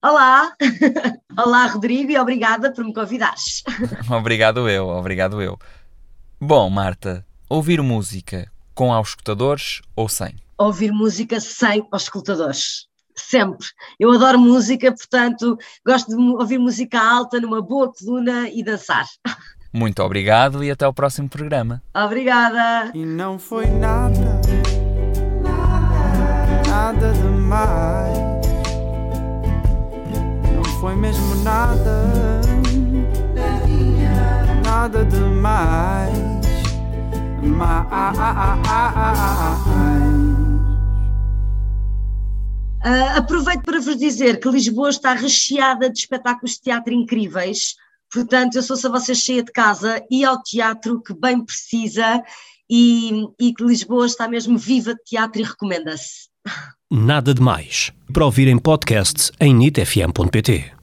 Olá! Olá, Rodrigo, e obrigada por me convidares. obrigado eu, obrigado eu. Bom, Marta, ouvir música com auscultadores ou sem? Ouvir música sem auscultadores. Sempre. Eu adoro música, portanto, gosto de ouvir música alta, numa boa coluna e dançar. Muito obrigado e até o próximo programa. Obrigada. E não foi nada foi mesmo nada, nada demais. Uh, aproveito para vos dizer que Lisboa está recheada de espetáculos de teatro incríveis. Portanto, eu sou se vocês cheia de casa e ao teatro que bem precisa e, e que Lisboa está mesmo viva de teatro e recomenda-se. Nada de mais. Para ouvir em podcast em nitfm.pt.